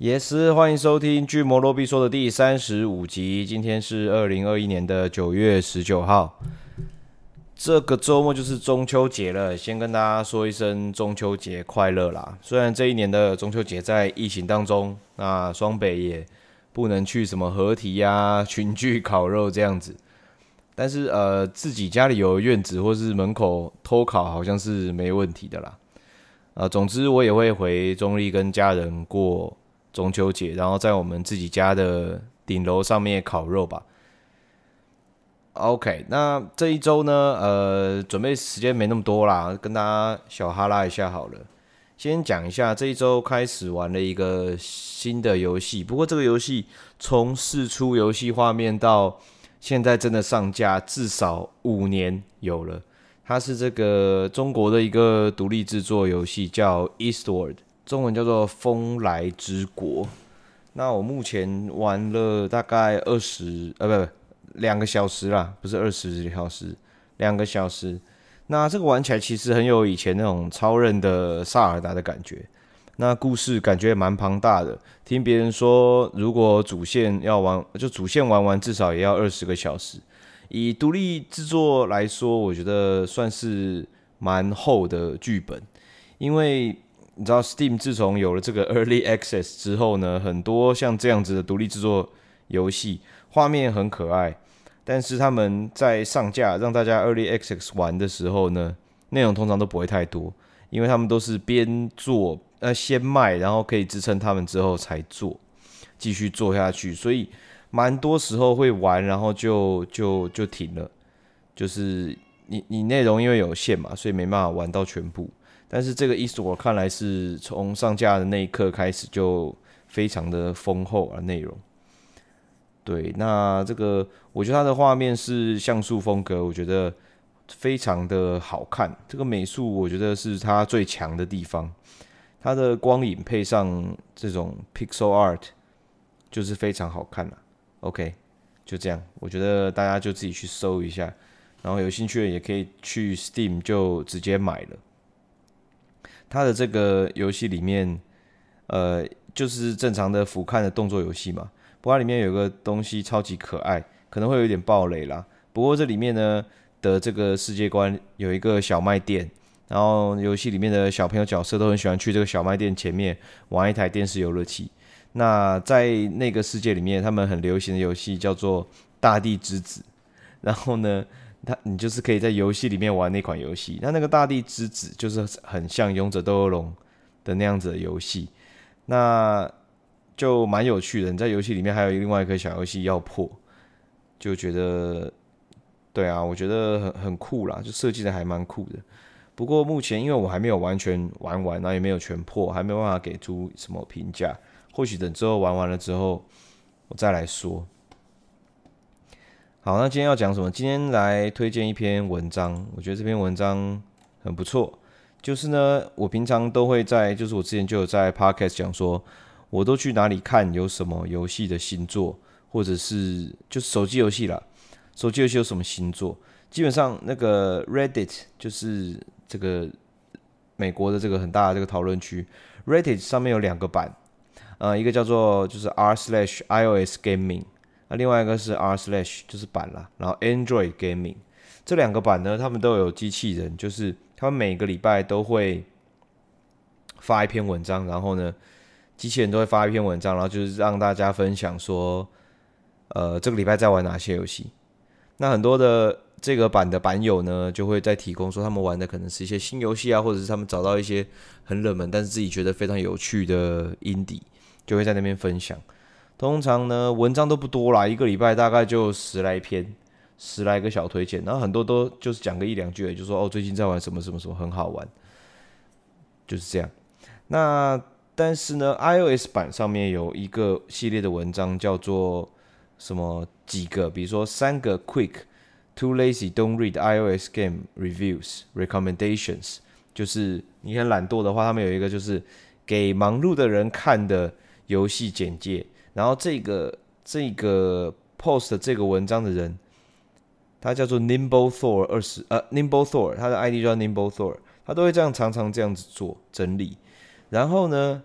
也是欢迎收听《巨魔罗比说》的第三十五集。今天是二零二一年的九月十九号，这个周末就是中秋节了。先跟大家说一声中秋节快乐啦！虽然这一年的中秋节在疫情当中，那双北也不能去什么合体呀、群聚烤肉这样子，但是呃，自己家里有院子或是门口偷烤，好像是没问题的啦。呃，总之我也会回中立跟家人过。中秋节，然后在我们自己家的顶楼上面烤肉吧。OK，那这一周呢，呃，准备时间没那么多啦，跟大家小哈拉一下好了。先讲一下这一周开始玩了一个新的游戏，不过这个游戏从试出游戏画面到现在真的上架，至少五年有了。它是这个中国的一个独立制作游戏，叫 Eastward。中文叫做《风来之国》。那我目前玩了大概二十，呃，不不，两个小时啦，不是二十小时，两个小时。那这个玩起来其实很有以前那种超任的萨尔达的感觉。那故事感觉也蛮庞大的。听别人说，如果主线要玩，就主线玩完至少也要二十个小时。以独立制作来说，我觉得算是蛮厚的剧本，因为。你知道 Steam 自从有了这个 Early Access 之后呢，很多像这样子的独立制作游戏，画面很可爱，但是他们在上架让大家 Early Access 玩的时候呢，内容通常都不会太多，因为他们都是边做呃先卖，然后可以支撑他们之后才做，继续做下去，所以蛮多时候会玩，然后就就就停了，就是你你内容因为有限嘛，所以没办法玩到全部。但是这个 Eastward 看来是从上架的那一刻开始就非常的丰厚啊，内容。对，那这个我觉得它的画面是像素风格，我觉得非常的好看。这个美术我觉得是它最强的地方，它的光影配上这种 Pixel Art 就是非常好看了。OK，就这样，我觉得大家就自己去搜一下，然后有兴趣的也可以去 Steam 就直接买了。它的这个游戏里面，呃，就是正常的俯瞰的动作游戏嘛。不过它里面有个东西超级可爱，可能会有点暴雷啦。不过这里面呢的这个世界观有一个小卖店，然后游戏里面的小朋友角色都很喜欢去这个小卖店前面玩一台电视游乐器。那在那个世界里面，他们很流行的游戏叫做《大地之子》，然后呢。它你就是可以在游戏里面玩那款游戏，那那个大地之子就是很像勇者斗恶龙的那样子的游戏，那就蛮有趣的。你在游戏里面还有另外一个小游戏要破，就觉得对啊，我觉得很很酷啦，就设计的还蛮酷的。不过目前因为我还没有完全玩完，然后也没有全破，还没有办法给出什么评价。或许等之后玩完了之后，我再来说。好，那今天要讲什么？今天来推荐一篇文章，我觉得这篇文章很不错。就是呢，我平常都会在，就是我之前就有在 Podcast 讲说，我都去哪里看有什么游戏的新作，或者是就是手机游戏啦，手机游戏有什么新作？基本上那个 Reddit 就是这个美国的这个很大的这个讨论区，Reddit 上面有两个版，呃，一个叫做就是 r slash iOS Gaming。那另外一个是 r slash 就是版啦，然后 Android Gaming 这两个版呢，他们都有机器人，就是他们每个礼拜都会发一篇文章，然后呢，机器人都会发一篇文章，然后就是让大家分享说，呃，这个礼拜在玩哪些游戏。那很多的这个版的版友呢，就会在提供说他们玩的可能是一些新游戏啊，或者是他们找到一些很冷门但是自己觉得非常有趣的 indie，就会在那边分享。通常呢，文章都不多啦，一个礼拜大概就十来篇，十来个小推荐，然后很多都就是讲个一两句，就说哦，最近在玩什么什么什么很好玩，就是这样。那但是呢，iOS 版上面有一个系列的文章叫做什么几个，比如说三个 Quick Too Lazy Don't Read iOS Game Reviews Recommendations，就是你很懒惰的话，他们有一个就是给忙碌的人看的游戏简介。然后这个这个 post 这个文章的人，他叫做 Nimble Thor 二十呃 Nimble Thor，他的 ID 叫 Nimble Thor，他都会这样常常这样子做整理。然后呢，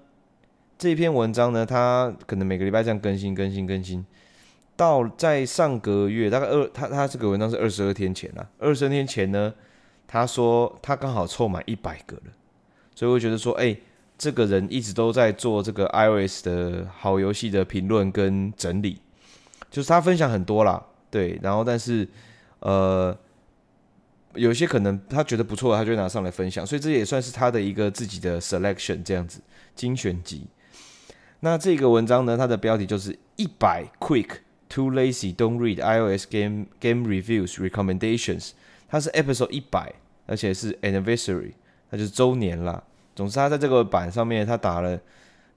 这篇文章呢，他可能每个礼拜这样更新、更新、更新，到在上个月大概二，他他这个文章是二十二天前啊，二十二天前呢，他说他刚好凑满一百个了，所以我觉得说，哎、这个人一直都在做这个 iOS 的好游戏的评论跟整理，就是他分享很多啦，对，然后但是呃。有些可能他觉得不错，他就拿上来分享，所以这也算是他的一个自己的 selection 这样子精选集。那这个文章呢，它的标题就是一百 quick too lazy don't read iOS game game reviews recommendations。它是 episode 一百，而且是 anniversary，那就是周年啦。总之，他在这个版上面他打了，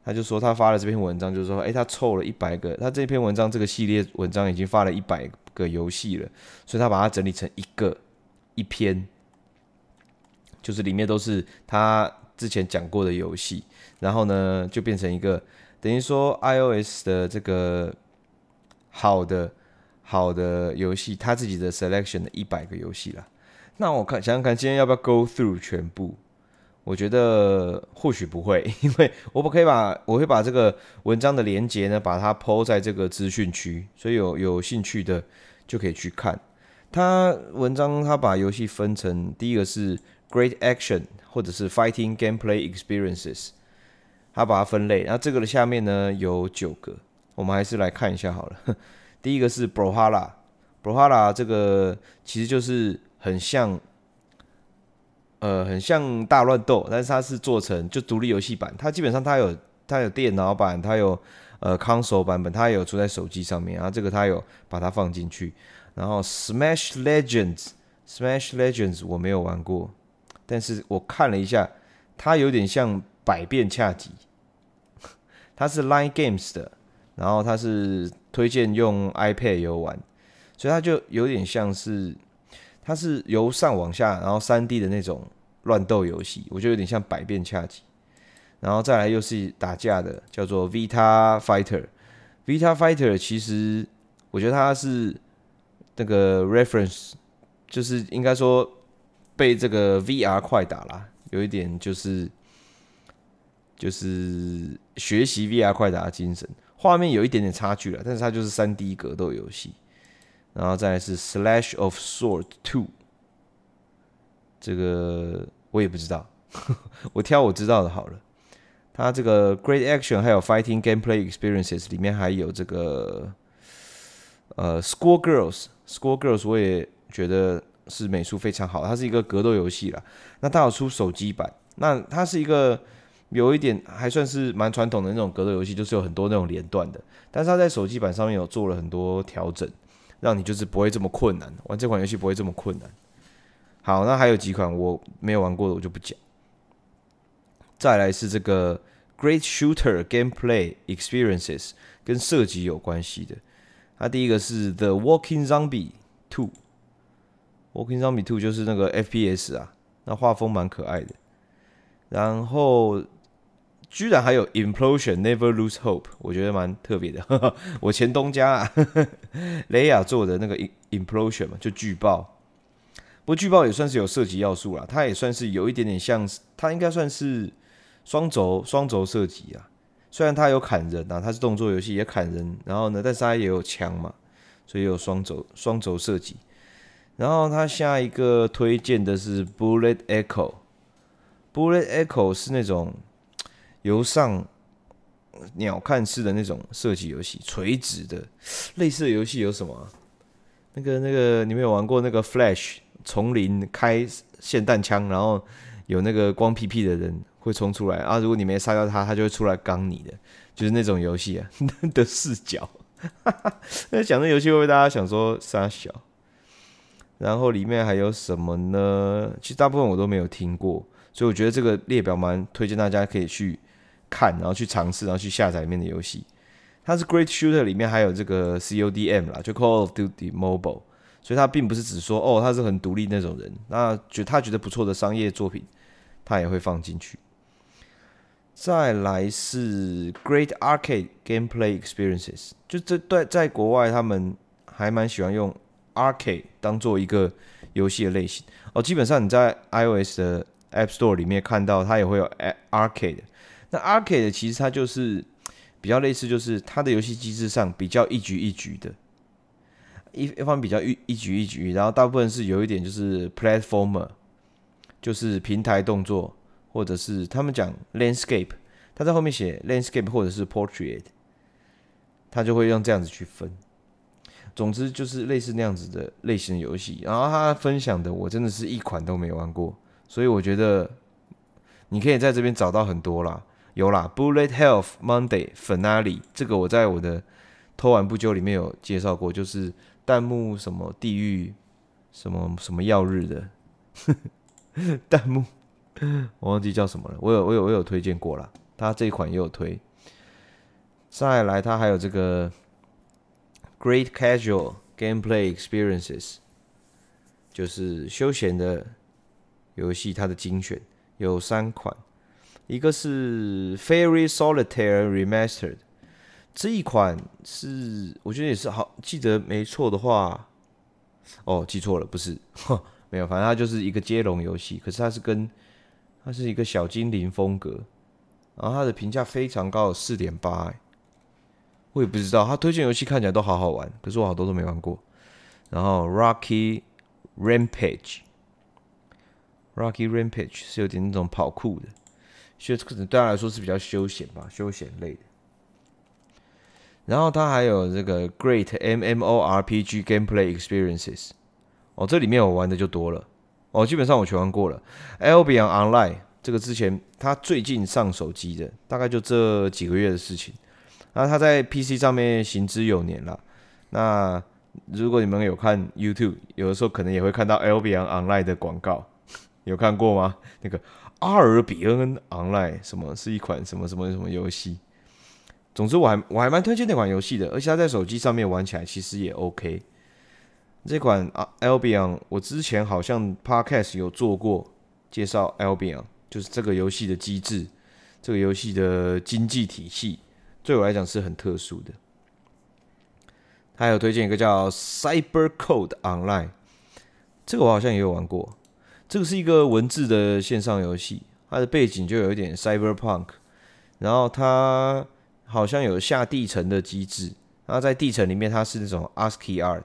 他就说他发了这篇文章，就是说，诶，他凑了一百个，他这篇文章这个系列文章已经发了一百个游戏了，所以他把它整理成一个。一篇，就是里面都是他之前讲过的游戏，然后呢，就变成一个等于说 iOS 的这个好的好的游戏，他自己的 selection 的一百个游戏了。那我看想想看，今天要不要 go through 全部？我觉得或许不会，因为我不可以把我会把这个文章的连结呢，把它抛在这个资讯区，所以有有兴趣的就可以去看。他文章他把游戏分成第一个是 Great Action 或者是 Fighting Gameplay Experiences，他把它分类。然后这个的下面呢有九个，我们还是来看一下好了。第一个是 Brawlhalla，Brawlhalla 这个其实就是很像，呃，很像大乱斗，但是它是做成就独立游戏版。它基本上它有它有电脑版，它有呃 console 版本，它也有出在手机上面。然后这个它有把它放进去。然后 Smash Legends，Smash Legends 我没有玩过，但是我看了一下，它有点像百变恰吉，它是 Line Games 的，然后它是推荐用 iPad 游玩，所以它就有点像是，它是由上往下，然后 3D 的那种乱斗游戏，我觉得有点像百变恰吉，然后再来又是打架的，叫做 Vita Fighter，Vita Fighter 其实我觉得它是。那个 reference 就是应该说被这个 VR 快打啦，有一点就是就是学习 VR 快打的精神，画面有一点点差距了，但是它就是三 D 格斗游戏，然后再来是 Slash of Sword Two，这个我也不知道，我挑我知道的好了。它这个 Great Action 还有 Fighting Gameplay Experiences 里面还有这个呃 Score Girls。Score Girls 我也觉得是美术非常好，它是一个格斗游戏啦。那它有出手机版，那它是一个有一点还算是蛮传统的那种格斗游戏，就是有很多那种连段的。但是它在手机版上面有做了很多调整，让你就是不会这么困难，玩这款游戏不会这么困难。好，那还有几款我没有玩过的，我就不讲。再来是这个 Great Shooter Gameplay Experiences，跟射击有关系的。它第一个是 The Walking Zombie Two，Walking Zombie Two 就是那个 FPS 啊，那画风蛮可爱的。然后居然还有 Implosion Never Lose Hope，我觉得蛮特别的。我前东家啊，雷亚做的那个 Implosion 嘛，就巨爆。不过巨爆也算是有射击要素啦，它也算是有一点点像，它应该算是双轴双轴射击啊。虽然它有砍人啊，它是动作游戏也砍人，然后呢，但是它也有枪嘛，所以有双轴双轴射击。然后它下一个推荐的是 Bullet Echo，Bullet Echo 是那种由上鸟瞰式的那种射击游戏，垂直的类似的游戏有什么？那个那个你们有玩过那个 Flash 丛林开霰弹枪，然后有那个光屁屁的人。会冲出来啊！如果你没杀掉他，他就会出来刚你的，就是那种游戏啊的 视角。那讲这游戏会不会大家想说杀小？然后里面还有什么呢？其实大部分我都没有听过，所以我觉得这个列表蛮推荐大家可以去看，然后去尝试，然后去下载里面的游戏。它是 Great Shooter 里面还有这个 CODM 啦，就 Call of Duty Mobile，所以它并不是只说哦，他是很独立那种人，那觉他觉得不错的商业作品，他也会放进去。再来是 Great Arcade Gameplay Experiences，就这对在国外他们还蛮喜欢用 Arcade 当做一个游戏的类型哦。基本上你在 iOS 的 App Store 里面看到它也会有 Arcade，那 Arcade 其实它就是比较类似，就是它的游戏机制上比较一局一局的，一一方比较一一局一局，然后大部分是有一点就是 Platformer，就是平台动作，或者是他们讲 Landscape，他在后面写 Landscape 或者是 Portrait，他就会用这样子去分。总之就是类似那样子的类型的游戏，然后他分享的我真的是一款都没玩过，所以我觉得你可以在这边找到很多啦，有啦，Bullet Health Monday Finale 这个我在我的偷玩不久里面有介绍过，就是弹幕什么地狱什么什么曜日的。弹幕，我忘记叫什么了，我有我有我有推荐过啦，他这一款也有推，再来他还有这个。Great Casual Gameplay Experiences，就是休闲的游戏，它的精选有三款，一个是 Fairy Solitaire Remastered，这一款是我觉得也是好，记得没错的话，哦，记错了，不是，没有，反正它就是一个接龙游戏，可是它是跟它是一个小精灵风格，然后它的评价非常高，四点八，哎。我也不知道，他推荐游戏看起来都好好玩，可是我好多都没玩过。然后 Rocky Rampage，Rocky Rampage 是有点那种跑酷的，所以可能对他来说是比较休闲吧，休闲类的。然后他还有这个 Great MMORPG Gameplay Experiences，哦，这里面我玩的就多了，哦，基本上我全玩过了。Albion Online 这个之前他最近上手机的，大概就这几个月的事情。那他在 PC 上面行之有年了。那如果你们有看 YouTube，有的时候可能也会看到 Albion Online 的广告，有看过吗？那个阿尔比恩 Online 什么是一款什么什么什么游戏？总之我还我还蛮推荐那款游戏的，而且它在手机上面玩起来其实也 OK。这款啊 Albion 我之前好像 Podcast 有做过介绍 Albion，就是这个游戏的机制，这个游戏的经济体系。对我来讲是很特殊的。还有推荐一个叫 Cyber Code Online，这个我好像也有玩过。这个是一个文字的线上游戏，它的背景就有一点 Cyberpunk，然后它好像有下地层的机制。然后在地层里面，它是那种 ASCII art，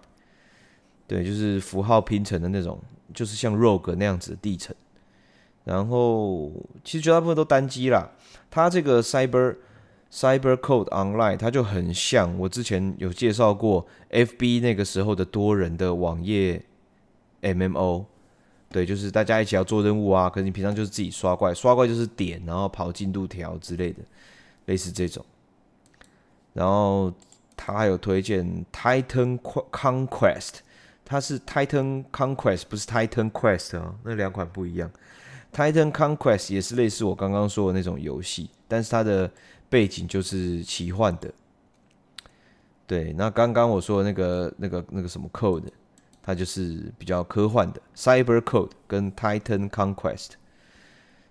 对，就是符号拼成的那种，就是像 Rogue 那样子的地层。然后其实绝大部分都单机啦。它这个 Cyber Cybercode Online，它就很像我之前有介绍过 FB 那个时候的多人的网页 MMO，对，就是大家一起要做任务啊，可是你平常就是自己刷怪，刷怪就是点，然后跑进度条之类的，类似这种。然后他还有推荐 Titan Conquest，它是 Titan Conquest，不是 Titan Quest 啊，那两款不一样。Titan Conquest 也是类似我刚刚说的那种游戏，但是它的背景就是奇幻的，对。那刚刚我说的那个、那个、那个什么 Code，它就是比较科幻的 Cyber Code 跟 Titan Conquest。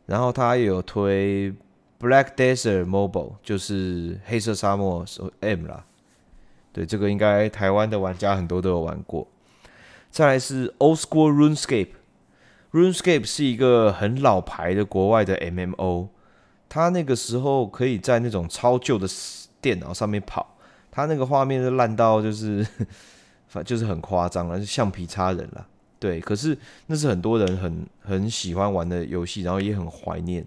然后它也有推 Black Desert Mobile，就是黑色沙漠 M 啦。对，这个应该台湾的玩家很多都有玩过。再来是 Old School RuneScape，RuneScape 是一个很老牌的国外的 MMO。他那个时候可以在那种超旧的电脑上面跑，他那个画面是烂到就是，反就是很夸张了，是橡皮擦人了。对，可是那是很多人很很喜欢玩的游戏，然后也很怀念。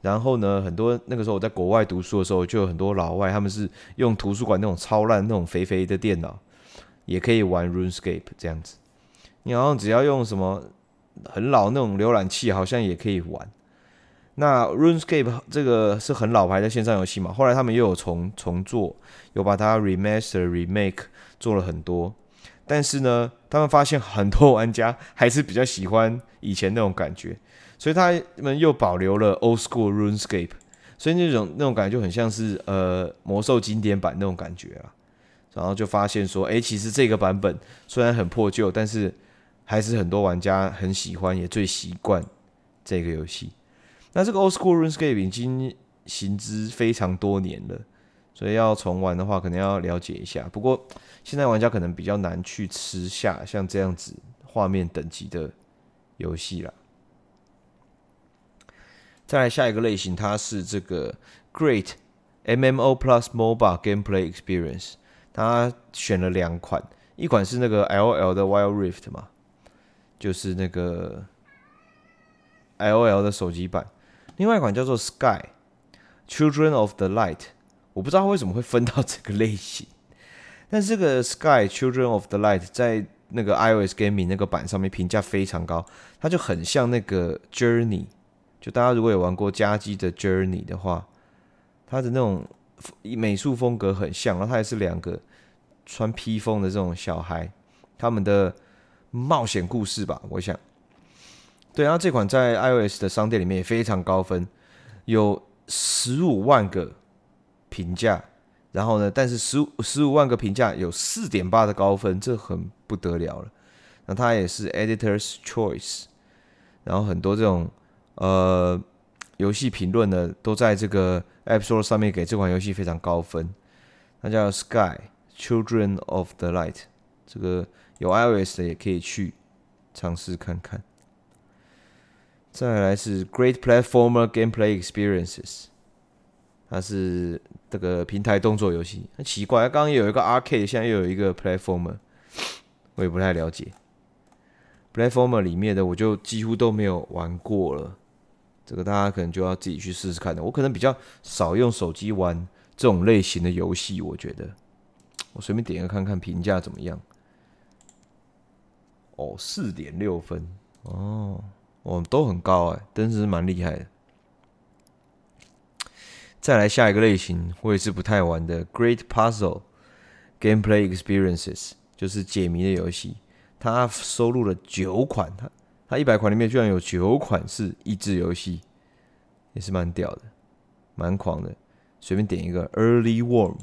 然后呢，很多那个时候我在国外读书的时候，就有很多老外，他们是用图书馆那种超烂那种肥肥的电脑，也可以玩 RuneScape 这样子。你好像只要用什么很老那种浏览器，好像也可以玩。那 RuneScape 这个是很老牌的线上游戏嘛，后来他们又有重重做，有把它 remaster remake 做了很多，但是呢，他们发现很多玩家还是比较喜欢以前那种感觉，所以他们又保留了 Old School RuneScape，所以那种那种感觉就很像是呃魔兽经典版那种感觉啊，然后就发现说，哎，其实这个版本虽然很破旧，但是还是很多玩家很喜欢，也最习惯这个游戏。那这个 Old School RuneScape 已经行之非常多年了，所以要重玩的话，可能要了解一下。不过现在玩家可能比较难去吃下像这样子画面等级的游戏啦。再来下一个类型，它是这个 Great MMO Plus Mobile Gameplay Experience，它选了两款，一款是那个 LOL 的 Wild Rift 嘛，就是那个 LOL 的手机版，另外一款叫做 Sky Children of the Light，我不知道为什么会分到这个类型，但是这个 Sky Children of the Light 在那个 iOS Gaming 那个版上面评价非常高，它就很像那个 Journey，就大家如果有玩过家机的 Journey 的话，它的那种美术风格很像，然后它也是两个穿披风的这种小孩，他们的冒险故事吧，我想。对，然后这款在 iOS 的商店里面也非常高分，有十五万个评价。然后呢？但是十五十五万个评价有四点八的高分，这很不得了了。那它也是 Editor's Choice，然后很多这种呃游戏评论呢，都在这个 App Store 上面给这款游戏非常高分。它叫 Sky Children of the Light，这个有 iOS 的也可以去尝试看看。再来是 Great Platformer Gameplay Experiences。它是这个平台动作游戏，很奇怪，刚刚有一个 arcade，现在又有一个 platformer，我也不太了解。platformer 里面的我就几乎都没有玩过了，这个大家可能就要自己去试试看的。我可能比较少用手机玩这种类型的游戏，我觉得，我随便点一个看看评价怎么样。哦，四点六分，哦，哦，都很高哎，真是蛮厉害的。再来下一个类型，我也是不太玩的。Great Puzzle Gameplay Experiences 就是解谜的游戏，它收录了九款，它它一百款里面居然有九款是益智游戏，也是蛮屌的，蛮狂的。随便点一个 Early Worm，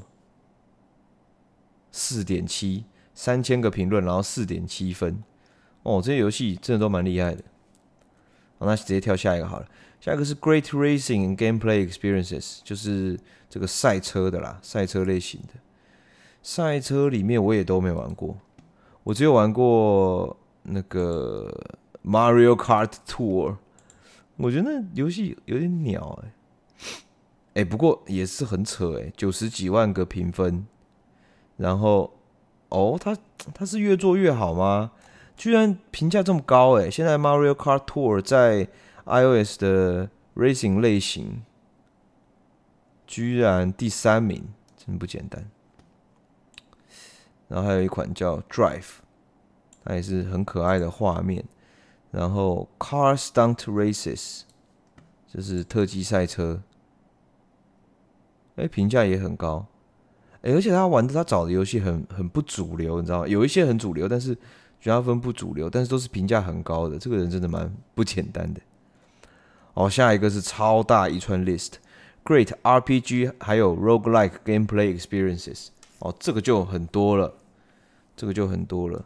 四点七，三千个评论，然后四点七分，哦，这些游戏真的都蛮厉害的。好，那直接跳下一个好了。下一个是 Great Racing Gameplay Experiences，就是这个赛车的啦，赛车类型的。赛车里面我也都没玩过，我只有玩过那个 Mario Kart Tour。我觉得那游戏有点鸟哎、欸，哎、不过也是很扯哎、九十几万个评分，然后哦，它它是越做越好吗？居然评价这么高哎、欸！现在 Mario Kart Tour 在 iOS 的 Racing 类型居然第三名，真不简单。然后还有一款叫 Drive，它也是很可爱的画面。然后 Car Stunt Races，就是特技赛车，哎，评价也很高。哎，而且他玩的他找的游戏很很不主流，你知道吗？有一些很主流，但是绝大部分不主流，但是都是评价很高的。这个人真的蛮不简单的。哦，下一个是超大一串 list，Great RPG，还有 Roguelike Gameplay Experiences。哦，这个就很多了，这个就很多了。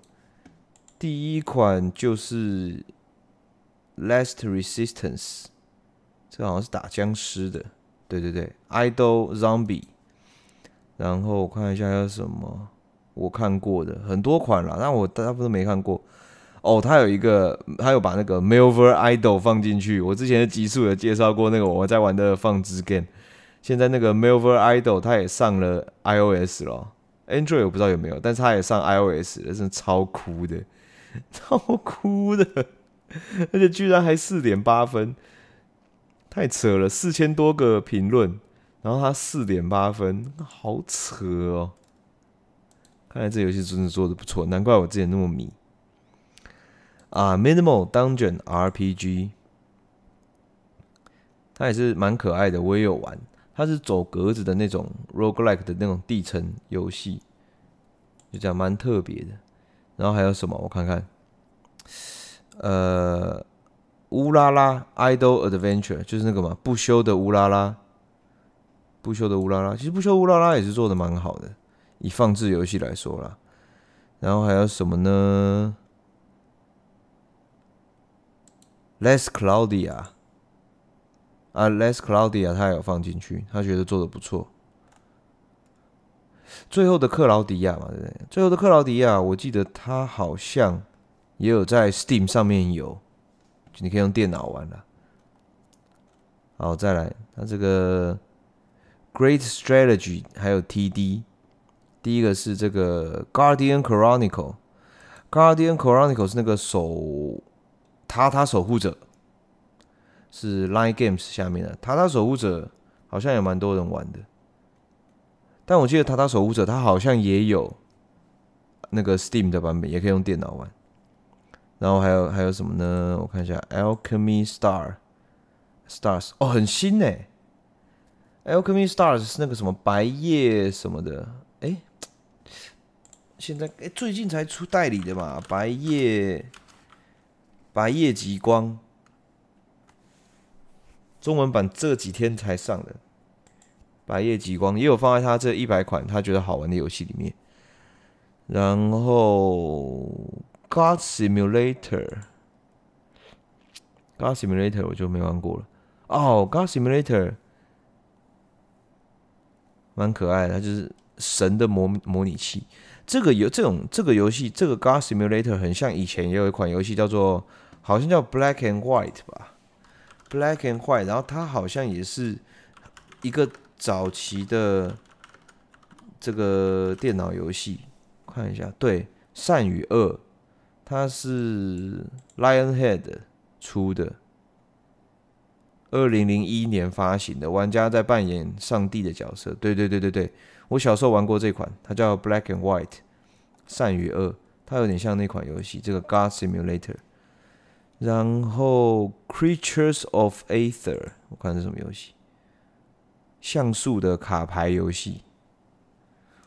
第一款就是 Last Resistance，这好像是打僵尸的，对对对，Idol Zombie。然后我看一下还有什么我看过的，很多款了，但我大部分都没看过。哦，他有一个，他有把那个 Melver Idol 放进去。我之前的集数有介绍过那个我在玩的放置 game。现在那个 Melver Idol 他也上了 iOS 了，Android 我不知道有没有，但是他也上 iOS 了，真的超酷的，超酷的，而且居然还四点八分，太扯了，四千多个评论，然后他四点八分，好扯哦。看来这游戏真的做的不错，难怪我之前那么迷。啊，Minimal Dungeon RPG，它也是蛮可爱的，我也有玩。它是走格子的那种 roguelike 的那种地层游戏，就这样蛮特别的。然后还有什么？我看看，呃，乌拉拉 Idol Adventure 就是那个嘛，不休的乌拉拉，不休的乌拉拉。其实不休乌拉拉也是做的蛮好的，以放置游戏来说啦。然后还有什么呢？Less Claudia 啊，Less Claudia 他有放进去，他觉得做的不错。最后的克劳迪亚嘛，对不对？最后的克劳迪亚，我记得他好像也有在 Steam 上面有，你可以用电脑玩了。好，再来，它这个 Great Strategy 还有 TD，第一个是这个 Guardian Chronicle，Guardian Chronicle 是那个守塔塔守护者，是 Line Games 下面的塔塔守护者，好像也蛮多人玩的，但我记得塔塔守护者它好像也有那个 Steam 的版本，也可以用电脑玩。然后还有还有什么呢？我看一下，Alchemy Star Stars 哦，很新呢。Alchemy Stars 是那个什么白夜什么的，哎，现在哎最近才出代理的嘛，白夜白夜极光，中文版这几天才上的，白夜极光也有放在他这一百款他觉得好玩的游戏里面，然后。God Simulator，God Simulator 我就没玩过了。哦、God Simulator 蛮可爱的，它就是神的模模拟器。这个游这种这个游戏，这个 God Simulator 很像以前也有一款游戏叫做，好像叫 Black and White 吧，Black and White。然后它好像也是一个早期的这个电脑游戏，看一下，对，善与恶。它是 Lionhead 出的，二零零一年发行的。玩家在扮演上帝的角色。对对对对对，我小时候玩过这款，它叫 Black and White，善与恶。它有点像那款游戏，这个 God Simulator。然后 Creatures of Aether，我看是什么游戏？像素的卡牌游戏。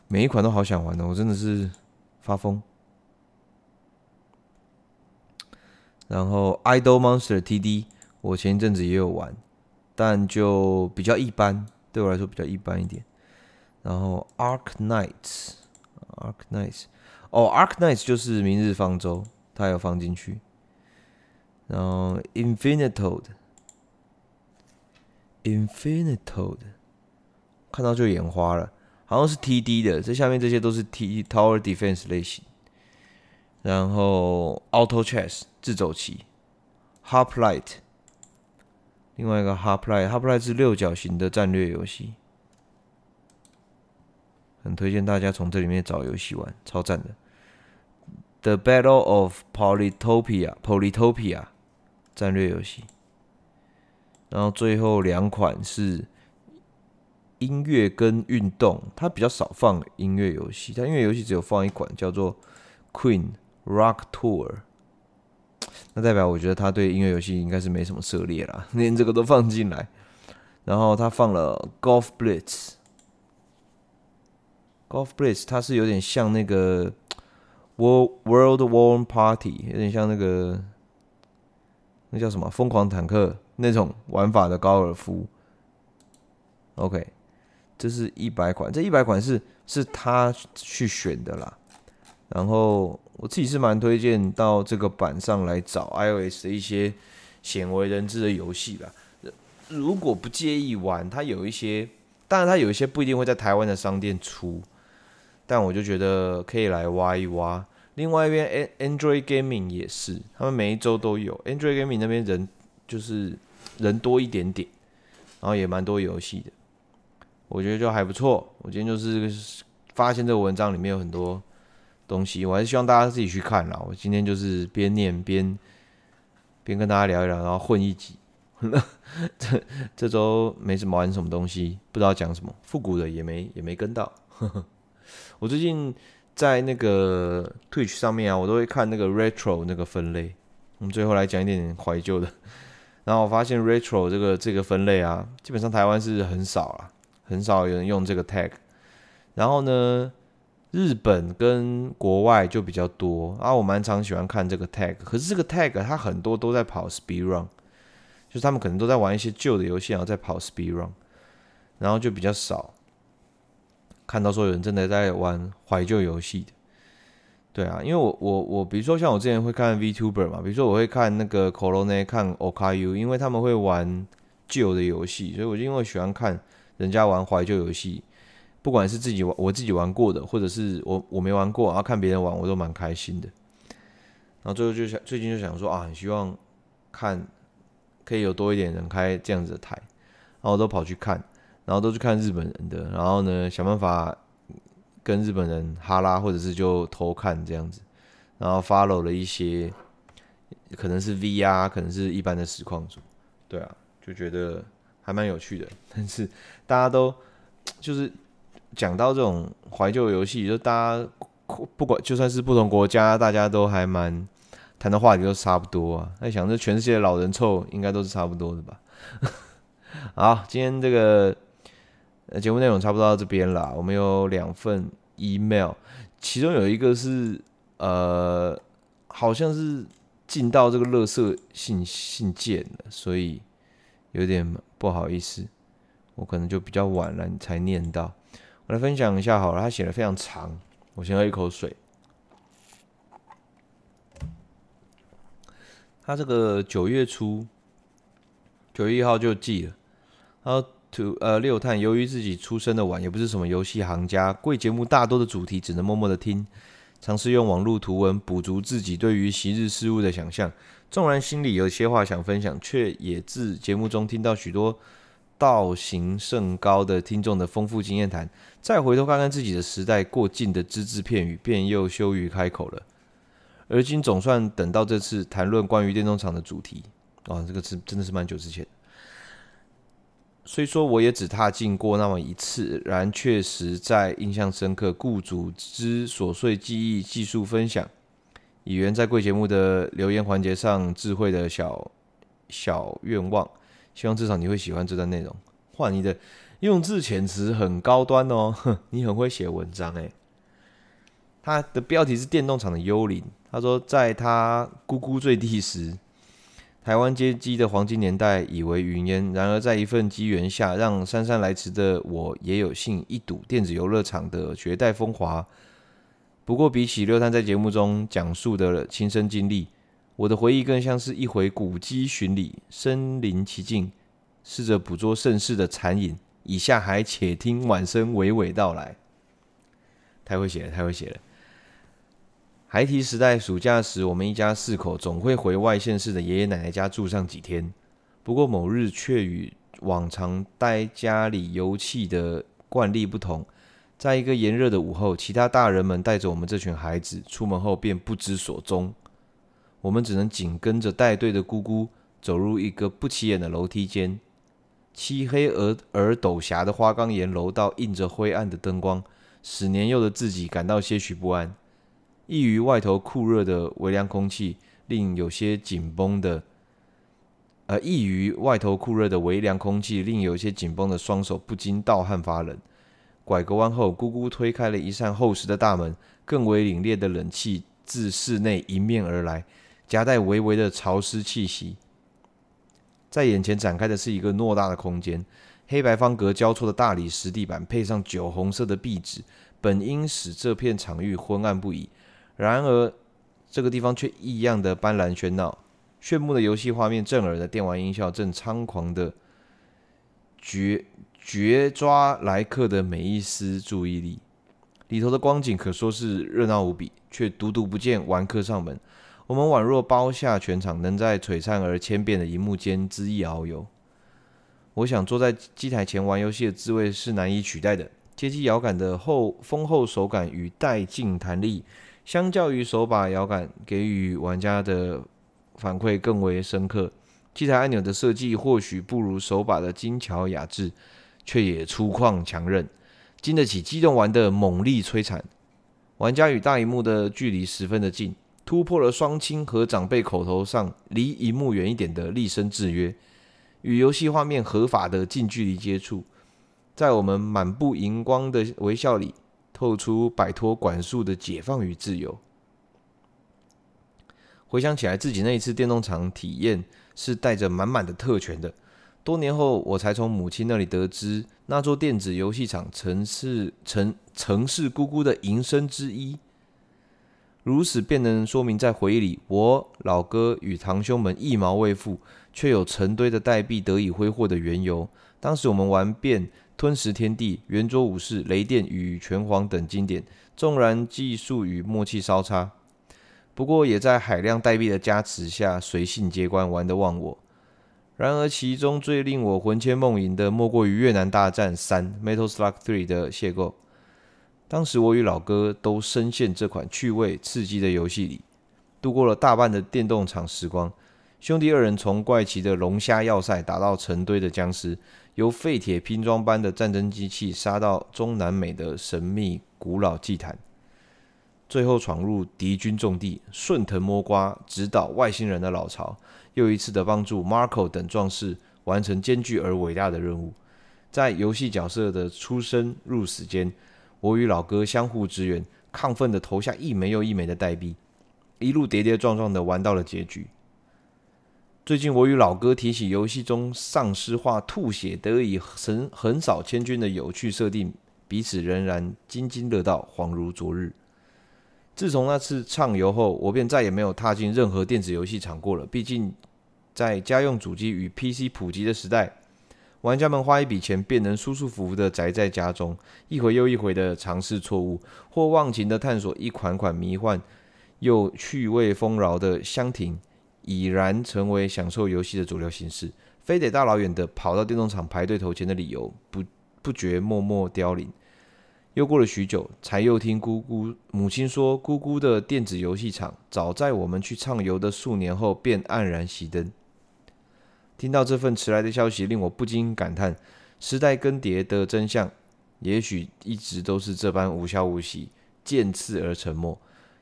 每一款都好想玩哦，我真的是发疯。然后《Idle Monster TD》，我前一阵子也有玩，但就比较一般，对我来说比较一般一点。然后《Arknights》，《Arknights》，哦，《Arknights》就是《明日方舟》，它有放进去。然后《Infinite Toad》，《Infinite Toad》，看到就眼花了，好像是 TD 的，这下面这些都是 T Tower Defense 类型。然后 Auto Chess 自走棋，Hoplite，另外一个 Hoplite，Hoplite 是六角形的战略游戏，很推荐大家从这里面找游戏玩，超赞的。The Battle of Polytopia，Polytopia 战略游戏。然后最后两款是音乐跟运动，它比较少放音乐游戏，它音乐游戏只有放一款叫做 Queen。Rock Tour，那代表我觉得他对音乐游戏应该是没什么涉猎啦，连这个都放进来。然后他放了 Golf Blitz Golf Blitz，它是有点像那个 World World War Party，有点像那个那叫什么疯狂坦克那种玩法的高尔夫。OK，这是一百款，这一百款是是他去选的啦。然后我自己是蛮推荐到这个版上来找 iOS 的一些鲜为人知的游戏吧。如果不介意玩，它有一些，当然它有一些不一定会在台湾的商店出，但我就觉得可以来挖一挖。另外一边 Android Gaming 也是，他们每一周都有 Android Gaming 那边人就是人多一点点，然后也蛮多游戏的，我觉得就还不错。我今天就是发现这个文章里面有很多。东西我还是希望大家自己去看啦。我今天就是边念边边跟大家聊一聊，然后混一集。这这周没什么玩什么东西，不知道讲什么，复古的也没也没跟到。我最近在那个 Twitch 上面啊，我都会看那个 Retro 那个分类。我们最后来讲一点怀旧的。然后我发现 Retro 这个这个分类啊，基本上台湾是很少啊，很少有人用这个 tag。然后呢，日本跟国外就比较多啊，我蛮常喜欢看这个 tag，可是这个 tag 它很多都在跑 speed run，就是他们可能都在玩一些旧的游戏，然后在跑 speed run，然后就比较少看到说有人真的在玩怀旧游戏的。对啊，因为我我我，比如说像我之前会看 VTuber 嘛，比如说我会看那个 Korone 看 Okayu，因为他们会玩旧的游戏，所以我就因为喜欢看人家玩怀旧游戏。不管是自己玩，我自己玩过的，或者是我我没玩过，然后看别人玩，我都蛮开心的。然后最后就想，最近就想说啊，很希望看可以有多一点人开这样子的台。然后我都跑去看，然后都去看日本人的，然后呢想办法跟日本人哈拉，或者是就偷看这样子，然后 follow 了一些可能是 VR，可能是一般的实况组，对啊，就觉得还蛮有趣的。但是大家都就是讲到这种怀旧游戏，就大家不管就算是不同国家，大家都还蛮谈的话题都差不多啊。那想着全世界老人臭应该都是差不多的吧。好，今天这个那节目内容差不多到这边了。我们有两份 email，其中有一个是呃，好像是进到这个垃圾信信件了，所以有点不好意思，我可能就比较晚了才念到。我来分享一下好了，他写的非常长，我先喝一口水。他这个九月初。九月一号就寄了，然后呃六探，由于自己出生的晚，也不是什么游戏行家，贵节目大多的主题只能默默的听，尝试用网络图文补足自己对于昔日事物的想象。纵然心里有些话想分享，却也自节目中听到许多道行甚高的听众的丰富经验谈，再回头看看自己的时代过尽的只字片语，便又羞于开口了。而今总算等到这次谈论关于电动厂的主题。哦，这个是真的是蛮久之前。虽说我也只踏进过那么一次，然确实在印象深刻。故组织琐碎记忆技术分享，以缘在贵节目的留言环节上智慧的小小愿望，希望至少你会喜欢这段内容。哇，你的用字遣词很高端哦，哼，你很会写文章诶。他的标题是《电动厂的幽灵》，他说在他咕咕坠地时。台湾街机的黄金年代已为云烟，然而在一份机缘下，让姗姗来迟的我也有幸一睹电子游乐场的绝代风华。不过，比起六探在节目中讲述的亲身经历，我的回忆更像是一回古迹巡礼，身临其境，试着捕捉盛世的残影。以下还且听晚生娓娓道来。太会写了，太会写了。孩提时代暑假时，我们一家四口总会回外县市的爷爷奶奶家住上几天。不过某日却与往常待家里游憩的惯例不同，在一个炎热的午后，其他大人们带着我们这群孩子出门后便不知所踪，我们只能紧跟着带队的姑姑走入一个不起眼的楼梯间。漆黑而而陡狭的花岗岩楼道映着灰暗的灯光，使年幼的自己感到些许不安。异于外头酷热的微凉空气，令有些紧绷的，呃，异于外头酷热的微凉空气，令有些紧绷的双手不禁盗汗发冷。拐个弯后，姑姑推开了一扇厚实的大门，更为凛冽的冷气自室内迎面而来，夹带微微的潮湿气息。在眼前展开的是一个偌大的空间，黑白方格交错的大理石地板，配上酒红色的壁纸，本应使这片场域昏暗不已。然而，这个地方却异样的斑斓喧闹，炫目的游戏画面，震耳的电玩音效，正猖狂的绝绝抓来客的每一丝注意力。里头的光景可说是热闹无比，却独独不见玩客上门。我们宛若包下全场，能在璀璨而千变的荧幕间恣意遨游。我想坐在机台前玩游戏的滋味是难以取代的。街机摇杆的厚丰厚手感与带劲弹力。相较于手把摇杆，给予玩家的反馈更为深刻。机台按钮的设计或许不如手把的精巧雅致，却也粗犷强韧，经得起机动玩的猛力摧残。玩家与大荧幕的距离十分的近，突破了双亲和长辈口头上离荧幕远一点的立身制约，与游戏画面合法的近距离接触，在我们满布荧光的微笑里。透出摆脱管束的解放与自由。回想起来，自己那一次电动厂体验是带着满满的特权的。多年后，我才从母亲那里得知，那座电子游戏厂曾是曾曾是姑姑的营生之一。如此便能说明，在回忆里，我老哥与堂兄们一毛未付，却有成堆的代币得以挥霍的缘由。当时我们玩遍。吞食天地、圆桌武士、雷电与拳皇等经典，纵然技术与默契稍差，不过也在海量代币的加持下随性接关，玩得忘我。然而，其中最令我魂牵梦萦的，莫过于《越南大战三》（Metal Slug Three） 的邂逅。当时我与老哥都深陷这款趣味刺激的游戏里，度过了大半的电动场时光。兄弟二人从怪奇的龙虾要塞打到成堆的僵尸，由废铁拼装般的战争机器杀到中南美的神秘古老祭坛，最后闯入敌军重地，顺藤摸瓜，直捣外星人的老巢，又一次的帮助 Marco 等壮士完成艰巨而伟大的任务。在游戏角色的出生入死间，我与老哥相互支援，亢奋的投下一枚又一枚的代币，一路跌跌撞撞的玩到了结局。最近我与老哥提起游戏中丧尸化吐血得以横横扫千军的有趣设定，彼此仍然津津乐道，恍如昨日。自从那次畅游后，我便再也没有踏进任何电子游戏场过了。毕竟，在家用主机与 PC 普及的时代，玩家们花一笔钱便能舒舒服服地宅在家中，一回又一回地尝试错误，或忘情地探索一款款迷幻又趣味丰饶的箱庭。已然成为享受游戏的主流形式，非得大老远的跑到电动厂排队投钱的理由，不不觉默默凋零。又过了许久，才又听姑姑母亲说，姑姑的电子游戏厂早在我们去畅游的数年后便黯然熄灯。听到这份迟来的消息，令我不禁感叹：时代更迭的真相，也许一直都是这般无消无息，渐次而沉默。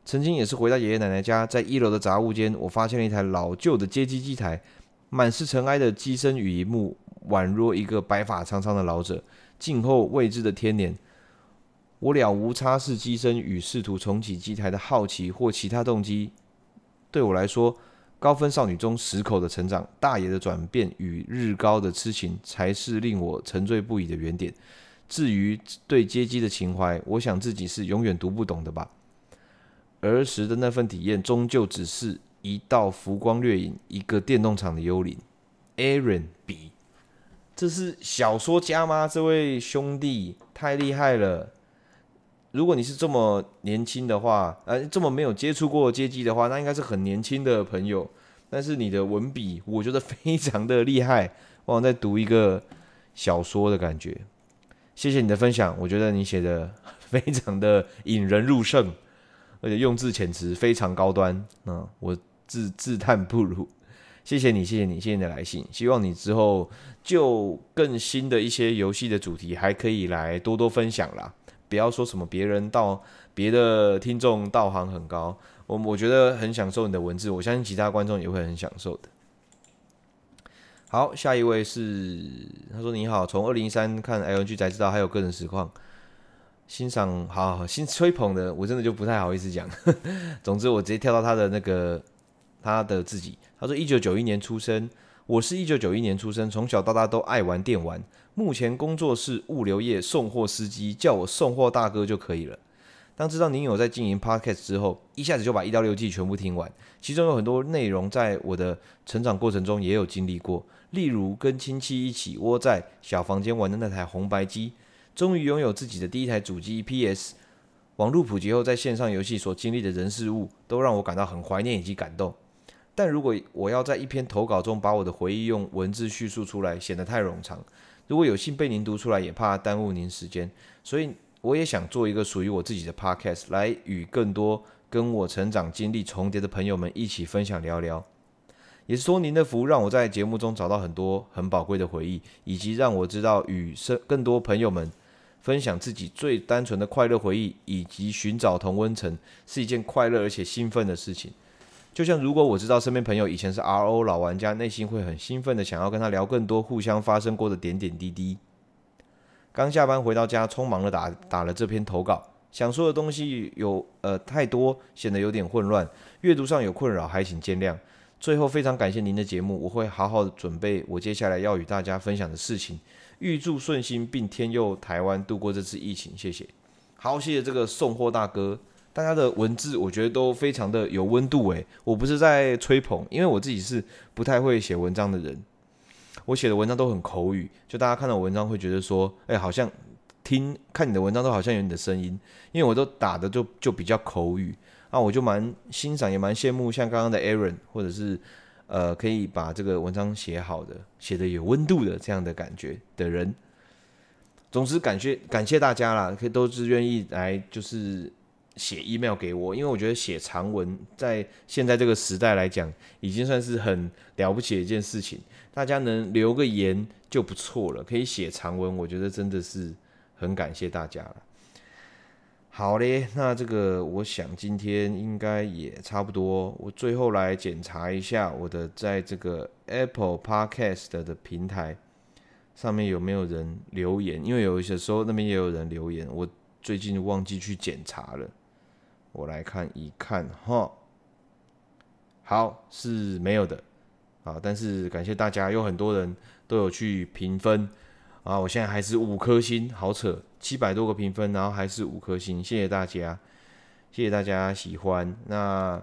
曾经也是回到爷爷奶奶家，在一楼的杂物间，我发现了一台老旧的街机机台，满是尘埃的机身与萤幕，宛若一个白发苍苍的老者，静候未知的天年。我了无擦拭机身与试图重启机台的好奇或其他动机。对我来说，高分少女中十口的成长，大爷的转变与日高的痴情，才是令我沉醉不已的原点。至于对街机的情怀，我想自己是永远读不懂的吧。儿时的那份体验，终究只是一道浮光掠影，一个电动场的幽灵。Aaron B，这是小说家吗？这位兄弟太厉害了！如果你是这么年轻的话，呃，这么没有接触过街机的话，那应该是很年轻的朋友。但是你的文笔，我觉得非常的厉害，我好像在读一个小说的感觉。谢谢你的分享，我觉得你写的非常的引人入胜。而且用字遣词非常高端，嗯，我自自叹不如。谢谢你，谢谢你，谢谢你的来信。希望你之后就更新的一些游戏的主题，还可以来多多分享啦。不要说什么别人到别的听众道行很高，我我觉得很享受你的文字，我相信其他观众也会很享受的。好，下一位是他说你好，从二零一三看 LNG 才知道还有个人实况。欣赏好，好，好，新吹捧的，我真的就不太好意思讲。总之，我直接跳到他的那个他的自己。他说，一九九一年出生，我是一九九一年出生，从小到大都爱玩电玩。目前工作是物流业送货司机，叫我送货大哥就可以了。当知道您有在经营 Podcast 之后，一下子就把一到六季全部听完。其中有很多内容在我的成长过程中也有经历过，例如跟亲戚一起窝在小房间玩的那台红白机。终于拥有自己的第一台主机，E.P.S. 网络普及后，在线上游戏所经历的人事物，都让我感到很怀念以及感动。但如果我要在一篇投稿中把我的回忆用文字叙述出来，显得太冗长。如果有幸被您读出来，也怕耽误您时间，所以我也想做一个属于我自己的 Podcast，来与更多跟我成长经历重叠的朋友们一起分享聊聊。也是说您的福，让我在节目中找到很多很宝贵的回忆，以及让我知道与更多朋友们。分享自己最单纯的快乐回忆，以及寻找同温层，是一件快乐而且兴奋的事情。就像如果我知道身边朋友以前是 RO 老玩家，内心会很兴奋的想要跟他聊更多互相发生过的点点滴滴。刚下班回到家，匆忙的打打了这篇投稿，想说的东西有呃太多，显得有点混乱，阅读上有困扰，还请见谅。最后非常感谢您的节目，我会好好准备我接下来要与大家分享的事情。预祝顺心，并天佑台湾度过这次疫情，谢谢。好，谢谢这个送货大哥，大家的文字我觉得都非常的有温度诶，我不是在吹捧，因为我自己是不太会写文章的人，我写的文章都很口语，就大家看到文章会觉得说，哎，好像听看你的文章都好像有你的声音，因为我都打的就就比较口语，那我就蛮欣赏也蛮羡慕像刚刚的 Aaron 或者是呃，可以把这个文章写好的，写的有温度的这样的感觉的人。总之，感谢感谢大家啦，可以都是愿意来就是写 email 给我，因为我觉得写长文在现在这个时代来讲，已经算是很了不起的一件事情。大家能留个言就不错了，可以写长文，我觉得真的是很感谢大家了。好嘞，那这个我想今天应该也差不多。我最后来检查一下我的在这个 Apple Podcast 的平台上面有没有人留言，因为有一些时候那边也有人留言，我最近忘记去检查了。我来看一看哈，好，是没有的。啊！但是感谢大家，有很多人都有去评分啊！我现在还是五颗星，好扯，七百多个评分，然后还是五颗星，谢谢大家，谢谢大家喜欢。那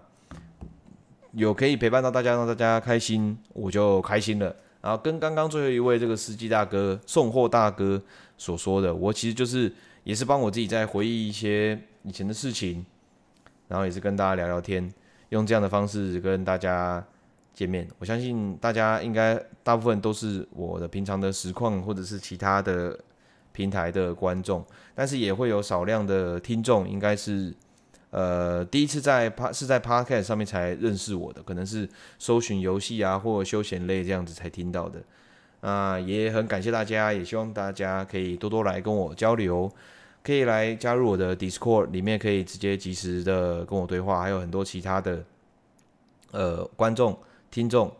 有可以陪伴到大家，让大家开心，我就开心了。然后跟刚刚最后一位这个司机大哥、送货大哥所说的，我其实就是也是帮我自己在回忆一些以前的事情，然后也是跟大家聊聊天，用这样的方式跟大家。见面，我相信大家应该大部分都是我的平常的实况或者是其他的平台的观众，但是也会有少量的听众，应该是呃第一次在趴是在 Podcast 上面才认识我的，可能是搜寻游戏啊或休闲类这样子才听到的。啊、也很感谢大家，也希望大家可以多多来跟我交流，可以来加入我的 Discord 里面，可以直接及时的跟我对话，还有很多其他的呃观众。听众，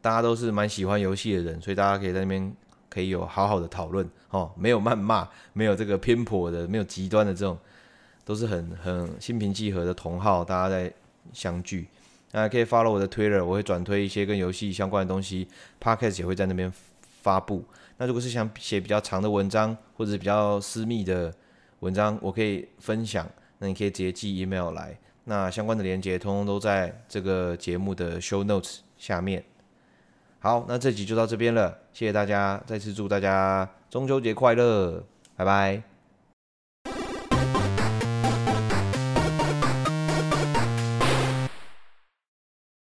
大家都是蛮喜欢游戏的人，所以大家可以在那边可以有好好的讨论哦，没有谩骂，没有这个偏颇的，没有极端的这种，都是很很心平气和的同好，大家在相聚。那可以 follow 我的 Twitter，我会转推一些跟游戏相关的东西，Podcast 也会在那边发布。那如果是想写比较长的文章，或者是比较私密的文章，我可以分享，那你可以直接寄 email 来。那相关的连接通通都在这个节目的 show notes 下面。好，那这集就到这边了，谢谢大家，再次祝大家中秋节快乐，拜拜。